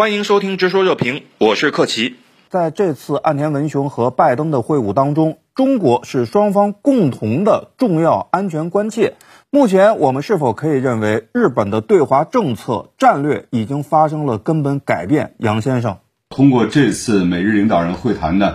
欢迎收听《直说热评》，我是克奇。在这次岸田文雄和拜登的会晤当中，中国是双方共同的重要安全关切。目前，我们是否可以认为日本的对华政策战略已经发生了根本改变？杨先生，通过这次美日领导人会谈呢，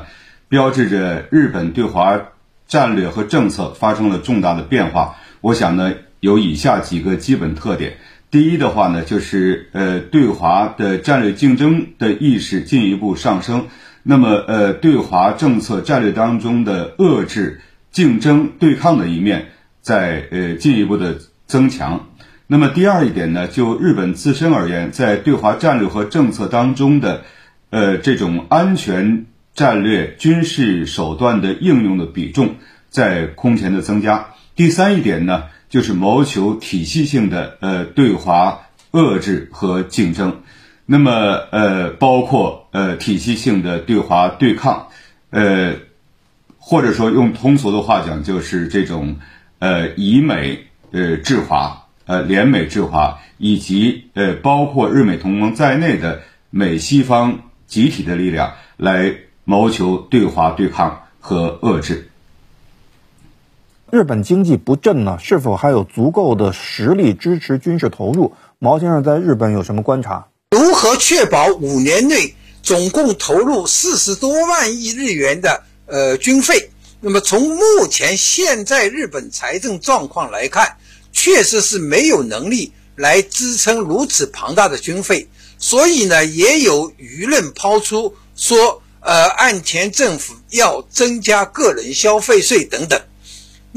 标志着日本对华战略和政策发生了重大的变化。我想呢，有以下几个基本特点。第一的话呢，就是呃，对华的战略竞争的意识进一步上升。那么，呃，对华政策战略当中的遏制、竞争、对抗的一面，在呃进一步的增强。那么，第二一点呢，就日本自身而言，在对华战略和政策当中的，呃，这种安全战略、军事手段的应用的比重在空前的增加。第三一点呢。就是谋求体系性的呃对华遏制和竞争，那么呃包括呃体系性的对华对抗，呃或者说用通俗的话讲，就是这种呃以美呃制华呃联美制华，以及呃包括日美同盟在内的美西方集体的力量来谋求对华对抗和遏制。日本经济不振呢，是否还有足够的实力支持军事投入？毛先生在日本有什么观察？如何确保五年内总共投入四十多万亿日元的呃军费？那么从目前现在日本财政状况来看，确实是没有能力来支撑如此庞大的军费。所以呢，也有舆论抛出说，呃，岸田政府要增加个人消费税等等。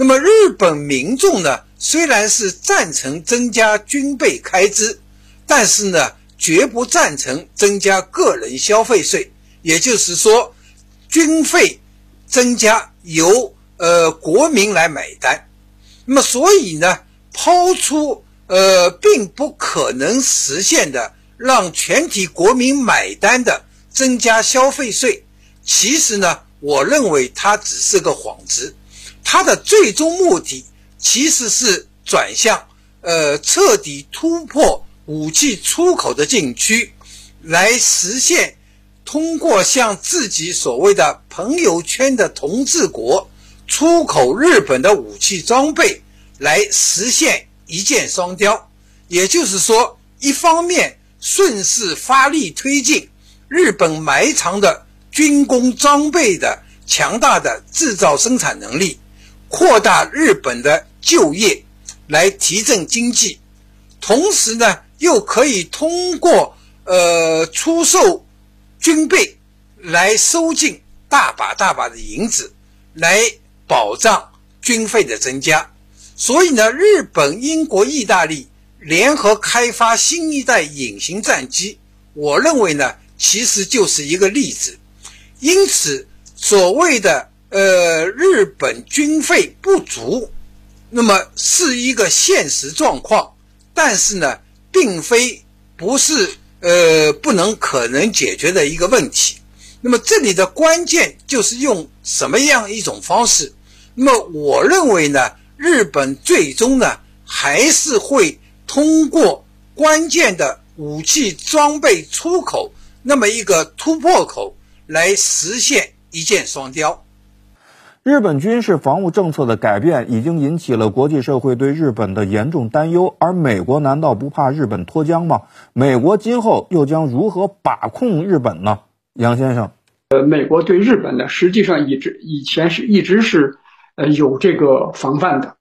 那么日本民众呢，虽然是赞成增加军备开支，但是呢，绝不赞成增加个人消费税。也就是说，军费增加由呃国民来买单。那么所以呢，抛出呃并不可能实现的让全体国民买单的增加消费税，其实呢，我认为它只是个幌子。它的最终目的其实是转向，呃，彻底突破武器出口的禁区，来实现通过向自己所谓的朋友圈的同志国出口日本的武器装备，来实现一箭双雕。也就是说，一方面顺势发力推进日本埋藏的军工装备的强大的制造生产能力。扩大日本的就业，来提振经济，同时呢，又可以通过呃出售军备来收进大把大把的银子，来保障军费的增加。所以呢，日本、英国、意大利联合开发新一代隐形战机，我认为呢，其实就是一个例子。因此，所谓的。呃，日本军费不足，那么是一个现实状况，但是呢，并非不是呃不能可能解决的一个问题。那么这里的关键就是用什么样一种方式？那么我认为呢，日本最终呢还是会通过关键的武器装备出口那么一个突破口来实现一箭双雕。日本军事防务政策的改变已经引起了国际社会对日本的严重担忧，而美国难道不怕日本脱缰吗？美国今后又将如何把控日本呢？杨先生，呃，美国对日本呢，实际上一直以前是一直是呃有这个防范的。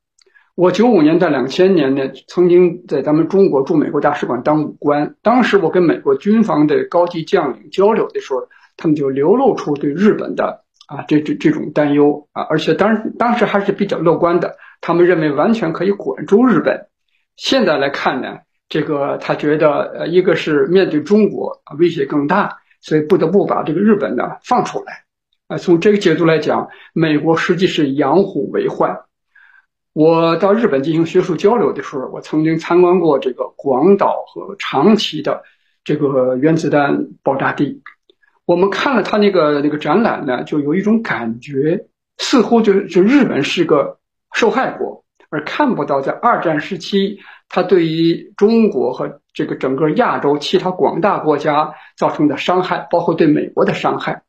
我九五年到两千年呢，曾经在咱们中国驻美国大使馆当武官，当时我跟美国军方的高级将领交流的时候，他们就流露出对日本的。啊，这这这种担忧啊，而且当当时还是比较乐观的，他们认为完全可以管住日本。现在来看呢，这个他觉得，呃，一个是面对中国威胁更大，所以不得不把这个日本呢放出来。啊，从这个角度来讲，美国实际是养虎为患。我到日本进行学术交流的时候，我曾经参观过这个广岛和长崎的这个原子弹爆炸地。我们看了他那个那个展览呢，就有一种感觉，似乎就就日本是个受害国，而看不到在二战时期，他对于中国和这个整个亚洲其他广大国家造成的伤害，包括对美国的伤害。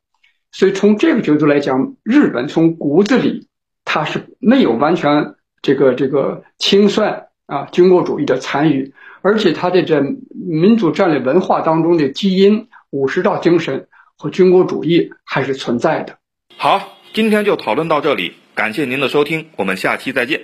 所以从这个角度来讲，日本从骨子里它是没有完全这个这个清算啊军国主义的参与，而且它的这民主战略文化当中的基因、武士道精神和军国主义还是存在的。好，今天就讨论到这里，感谢您的收听，我们下期再见。